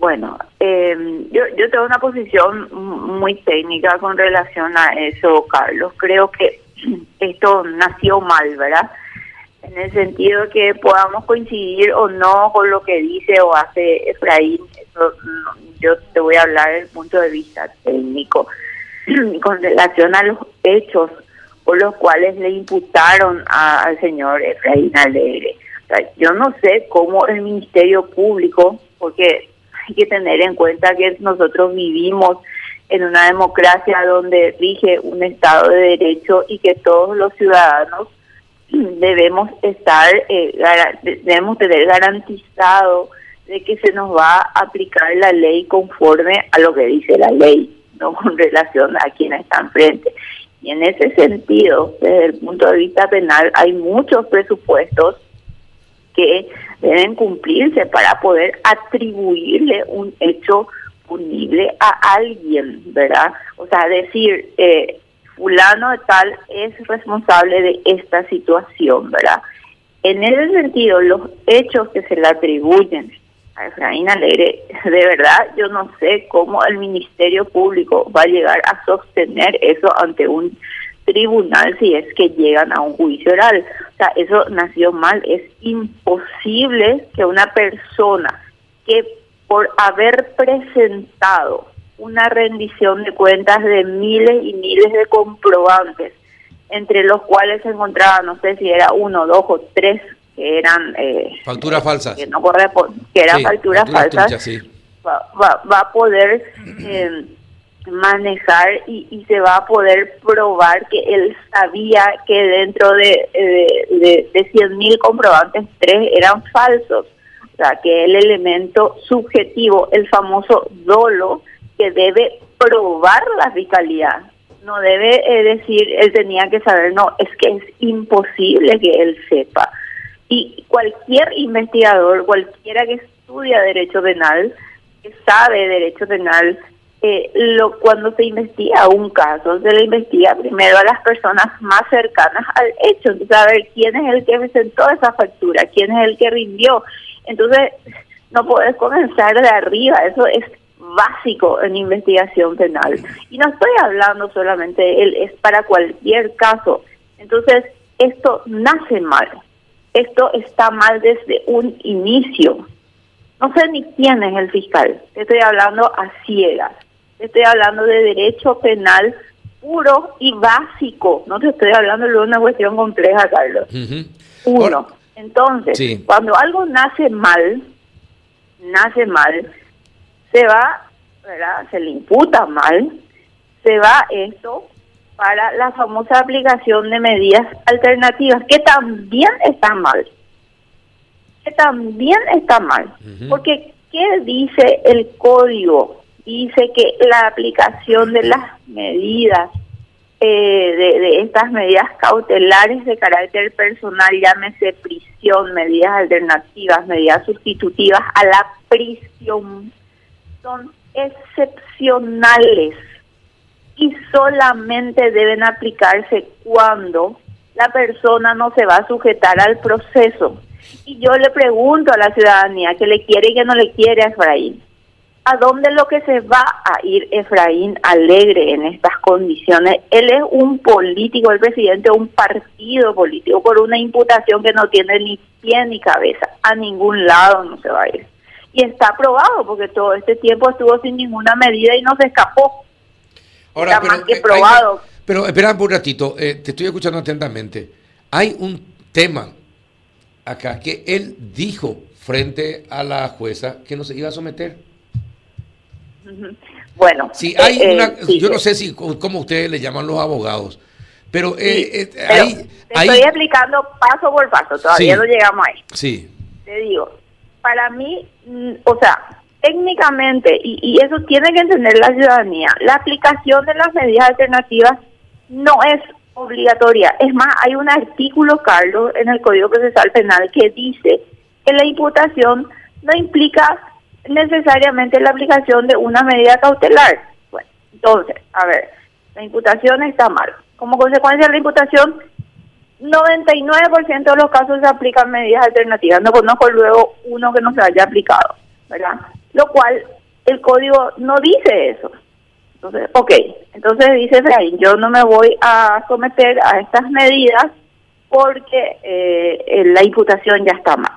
Bueno, eh, yo, yo tengo una posición muy técnica con relación a eso, Carlos. Creo que esto nació mal, ¿verdad? En el sentido que podamos coincidir o no con lo que dice o hace Efraín, eso, yo te voy a hablar desde el punto de vista técnico con relación a los hechos por los cuales le imputaron al señor Efraín Alegre. yo no sé cómo el Ministerio Público, porque hay que tener en cuenta que nosotros vivimos en una democracia donde rige un Estado de Derecho y que todos los ciudadanos debemos estar, eh, debemos tener garantizado de que se nos va a aplicar la ley conforme a lo que dice la ley, no con relación a quienes están frente. Y en ese sentido, desde el punto de vista penal, hay muchos presupuestos que deben cumplirse para poder atribuirle un hecho punible a alguien, ¿verdad? O sea, decir, eh, fulano de tal es responsable de esta situación, ¿verdad? En ese sentido, los hechos que se le atribuyen a Efraín Alegre, de verdad yo no sé cómo el Ministerio Público va a llegar a sostener eso ante un tribunal si es que llegan a un juicio oral. O sea, eso nació mal. Es imposible que una persona que por haber presentado una rendición de cuentas de miles y miles de comprobantes, entre los cuales se encontraba, no sé si era uno, dos o tres que eran eh, facturas falsas, que no que eran facturas, falsas, va, va, a poder eh, manejar y, y, se va a poder probar que él sabía que dentro de, de, de, 100 mil comprobantes, tres eran falsos. O sea, que el elemento subjetivo, el famoso dolo, que debe probar la fiscalía. No debe eh, decir, él tenía que saber, no, es que es imposible que él sepa. Y cualquier investigador, cualquiera que estudia derecho penal, que sabe derecho penal, eh, lo, cuando se investiga un caso, se le investiga primero a las personas más cercanas al hecho, entonces a ver quién es el que presentó esa factura, quién es el que rindió. Entonces, no puedes comenzar de arriba, eso es básico en investigación penal. Y no estoy hablando solamente de él, es para cualquier caso. Entonces, esto nace mal, esto está mal desde un inicio. No sé ni quién es el fiscal, estoy hablando a ciegas. Estoy hablando de derecho penal puro y básico. No te estoy hablando de una cuestión compleja, Carlos. Uno. Entonces, cuando algo nace mal, nace mal, se va, ¿verdad? Se le imputa mal, se va esto para la famosa aplicación de medidas alternativas, que también está mal. Que también está mal. Porque, ¿qué dice el código? Dice que la aplicación de las medidas, eh, de, estas medidas cautelares de carácter personal, llámese prisión, medidas alternativas, medidas sustitutivas a la prisión, son excepcionales y solamente deben aplicarse cuando la persona no se va a sujetar al proceso. Y yo le pregunto a la ciudadanía que le quiere y que no le quiere a Efraín ¿A dónde lo que se va a ir Efraín Alegre en estas condiciones? Él es un político, el presidente de un partido político, por una imputación que no tiene ni pie ni cabeza. A ningún lado no se va a ir. Y está aprobado, porque todo este tiempo estuvo sin ninguna medida y no se escapó. Ahora, está más que probado. pero espera un ratito, eh, te estoy escuchando atentamente. Hay un tema acá que él dijo frente a la jueza que no se iba a someter. Bueno, si hay eh, una, eh, yo no sé si cómo ustedes le llaman los abogados, pero, eh, te estoy explicando paso por paso, todavía no llegamos ahí. Sí. Te digo, para mí, mm, o sea, técnicamente, y, y eso tiene que entender la ciudadanía, la aplicación de las medidas alternativas no es obligatoria. Es más, hay un artículo, Carlos, en el Código Procesal Penal que dice que la imputación no implica necesariamente la aplicación de una medida cautelar. Bueno, entonces, a ver, la imputación está mal. Como consecuencia de la imputación, 99% de los casos se aplican medidas alternativas. No conozco luego uno que no se haya aplicado, ¿verdad? lo cual el código no dice eso. Entonces, ok, entonces dice Efraín, yo no me voy a someter a estas medidas porque eh, la imputación ya está mal.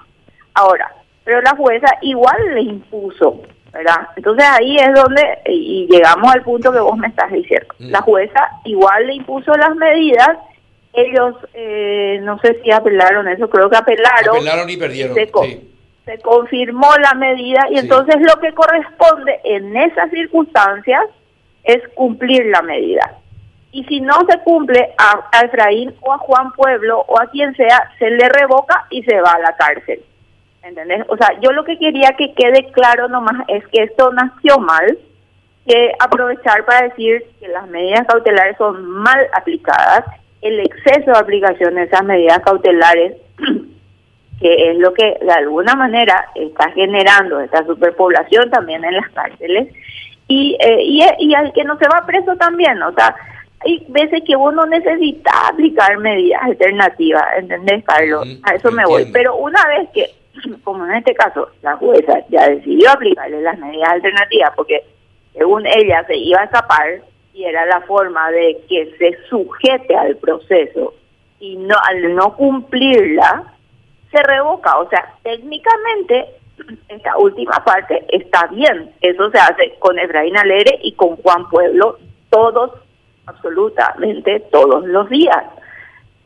Ahora, pero la jueza igual le impuso, ¿verdad? Entonces ahí es donde, y llegamos al punto que vos me estás diciendo, mm. la jueza igual le impuso las medidas, ellos, eh, no sé si apelaron eso, creo que apelaron. Apelaron y perdieron, se, confirmó la medida y entonces lo que corresponde en esas circunstancias es cumplir la medida. Y si no se cumple a, Efraín o a Juan Pueblo o a quien sea, se le revoca y se va a la cárcel. ¿Entendés? O sea, yo lo que quería que quede claro nomás es que esto nació mal, que aprovechar para decir que las medidas cautelares son mal aplicadas, el exceso de aplicación de esas medidas cautelares, que es lo que de alguna manera está generando esta superpoblación también en las cárceles, y, eh, y, y al que no se va preso también, o sea, hay veces que uno necesita aplicar medidas alternativas, ¿entendés, Carlos? a eso me voy. Pero una vez que, como en este caso, la jueza ya decidió aplicarle las medidas alternativas, porque según ella se iba a escapar y era la forma de que se sujete al proceso y no al no cumplirla, se revoca. O sea, técnicamente esta última parte está bien. Eso se hace con Efraín Alegre y con Juan Pueblo todos, absolutamente todos los días.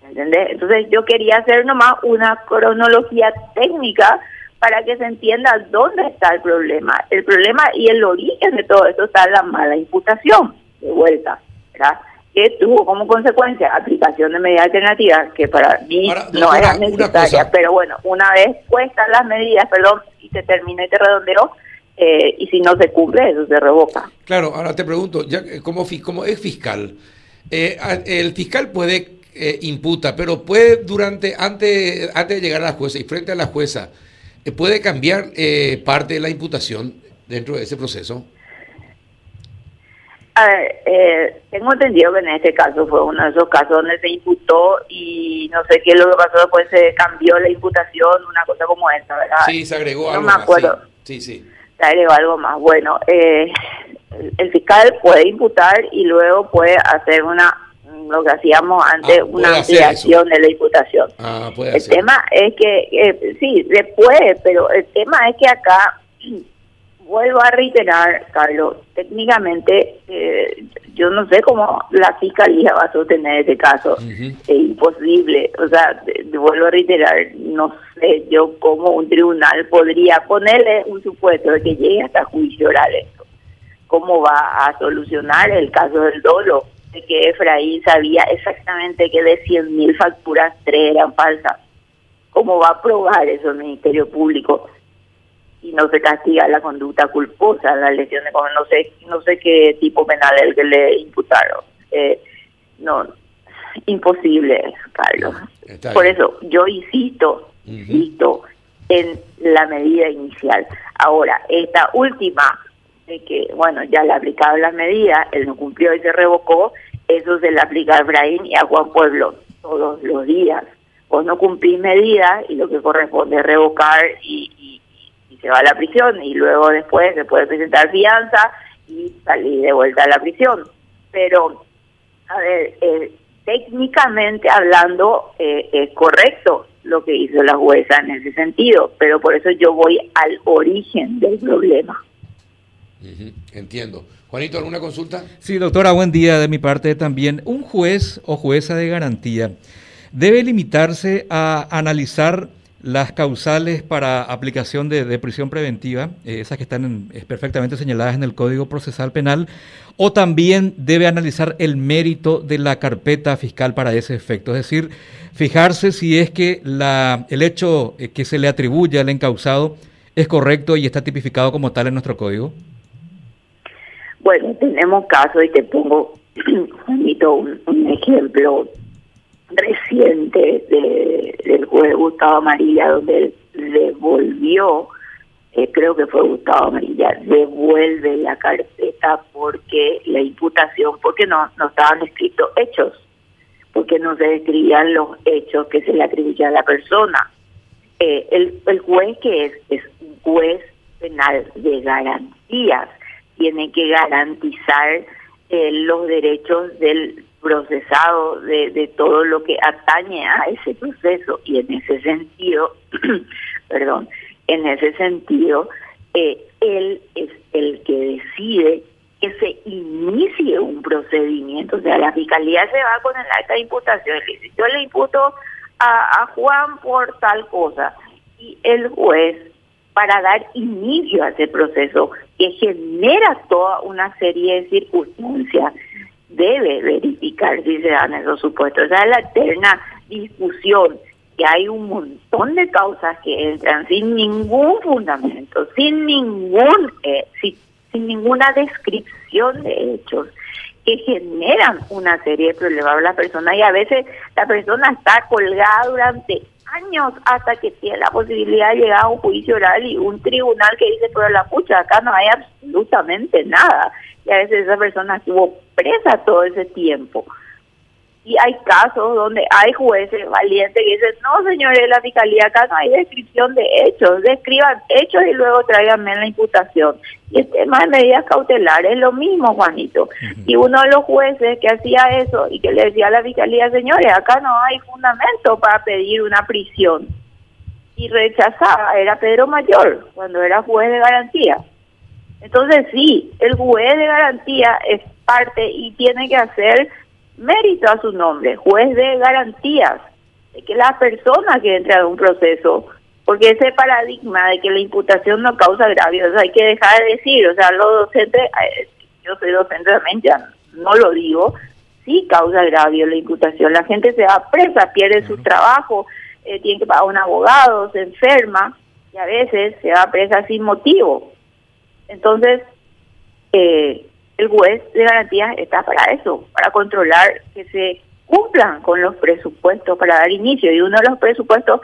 ¿Entendés? Entonces yo quería hacer nomás una cronología técnica para que se entienda dónde está el problema. El problema y el origen de todo esto está en la mala imputación, de vuelta, ¿verdad? que tuvo como consecuencia aplicación de medidas alternativas que para mí no eran necesarias, pero bueno, una vez puestas las medidas, perdón, y se termina y te redondeo, eh, y si no se cumple, eso se revoca. Claro, ahora te pregunto, ya como, como es fiscal, eh, el fiscal puede eh, imputa, pero puede durante, antes, antes de llegar a la jueza y frente a la jueza, puede cambiar parte de la imputación dentro de ese proceso. A ver, eh, tengo entendido que en este caso fue uno de esos casos donde se imputó y no sé qué es lo que pasó después, se cambió la imputación, una cosa como esa, ¿verdad? Sí, se agregó algo me acuerdo. Más, sí. sí, Se agregó algo más. Bueno, eh, el, fiscal puede imputar y luego puede hacer una lo que hacíamos antes, ah, una ampliación de la imputación. Ah, el tema es que, eh, sí, puede, pero el tema es que acá vuelvo a reiterar, Carlos, técnicamente eh, yo no sé cómo la fiscalía va a sostener ese caso. Es imposible. O sea, vuelvo a reiterar, no sé yo cómo un tribunal podría ponerle un supuesto de que llegue hasta juicio oral esto. ¿Cómo va a solucionar el caso del dolo? De que Efraín sabía exactamente que de 100.000 facturas, tres eran falsas. ¿Cómo va a probar eso el Ministerio Público? y no se castiga la conducta culposa, la lesión de no sé, no sé qué tipo penal es el que le imputaron. Eh, no, imposible, Carlos. Por eso yo insisto, insisto en la medida inicial. Ahora, esta última, de que, bueno, ya le aplicaron las medidas, él no cumplió y se revocó, eso se le aplica a Efraín y a Juan Pueblo todos los días. Vos no cumplís medidas y lo que corresponde es revocar y, se va a la prisión y luego después se puede presentar fianza y salir de vuelta a la prisión. Pero, a ver, eh, técnicamente hablando eh, es correcto lo que hizo la jueza en ese sentido, pero por eso yo voy al origen del problema. Entiendo. Juanito, ¿alguna consulta? Sí, doctora, buen día de mi parte también. Un juez o jueza de garantía debe limitarse a analizar las causales para aplicación de, prisión preventiva, eh, esas que están perfectamente señaladas en el Código Procesal Penal, o también debe analizar el mérito de la carpeta fiscal para ese efecto, es decir, fijarse si es que la, el hecho eh, que se le atribuye al encausado es correcto y está tipificado como tal en nuestro código. Bueno, tenemos casos y te pongo, un, un ejemplo reciente de, del juez Gustavo Amarilla, donde él devolvió, eh, creo que fue Gustavo Amarilla, devuelve la carpeta porque la imputación, porque no, no estaban escritos hechos, porque no se describían los hechos que se le atribuían a la persona. Eh, el, el juez que es, es un juez penal de garantías. Tiene que garantizar eh, los derechos del procesado, de, todo lo que atañe a ese proceso. Y en ese sentido, perdón, en ese sentido, eh, él es el que decide que se inicie un procedimiento. O sea, la fiscalía se va con el acta de imputación. Yo le imputo a Juan por tal cosa. Y el juez, para dar inicio a ese proceso que genera toda una serie de circunstancias, debe verificar si se dan esos supuestos. Esa es la eterna discusión que hay un montón de causas que entran sin ningún fundamento, sin ningún, eh, sin, ninguna descripción de hechos que generan una serie de problemas a la persona y a veces la persona está colgada durante años hasta que tiene la posibilidad de llegar a un juicio oral y un tribunal que dice, pero la pucha, acá no hay absolutamente nada. Y a veces esa persona estuvo presa todo ese tiempo. Y hay casos donde hay jueces valientes que dicen, no señores, la fiscalía acá no hay descripción de hechos, describan hechos y luego tráiganme la imputación. Y el tema de medidas cautelares es lo mismo, Juanito. Y uno de los jueces que hacía eso y que le decía a la fiscalía, señores, acá no hay fundamento para pedir una prisión. Y rechazaba, era Pedro Mayor, cuando era juez de garantía. Entonces sí, el juez de garantía es parte y tiene que hacer mérito a su nombre, juez de garantías, de que la persona que entra en un proceso, porque ese paradigma de que la imputación no causa agravios, hay que dejar de decir, o sea, los docentes, eh, yo soy docente también, ya no lo digo, sí causa agravio la imputación, la gente se va presa, pierde su trabajo, eh, tiene que pagar un abogado, se enferma y a veces se va presa sin motivo. Entonces, eh, el juez de garantías está para eso, para controlar que se cumplan con los presupuestos para dar inicio. Y uno de los presupuestos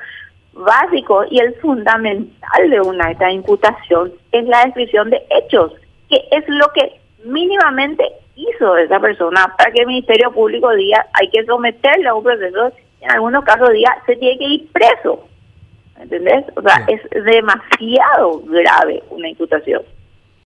básicos y el fundamental de una esta imputación es la descripción de hechos, que es lo que mínimamente hizo esa persona para que el Ministerio Público diga hay que someterle a un proceso, en algunos casos diga se tiene que ir preso. ¿Entendés? O sea, es demasiado grave una imputación.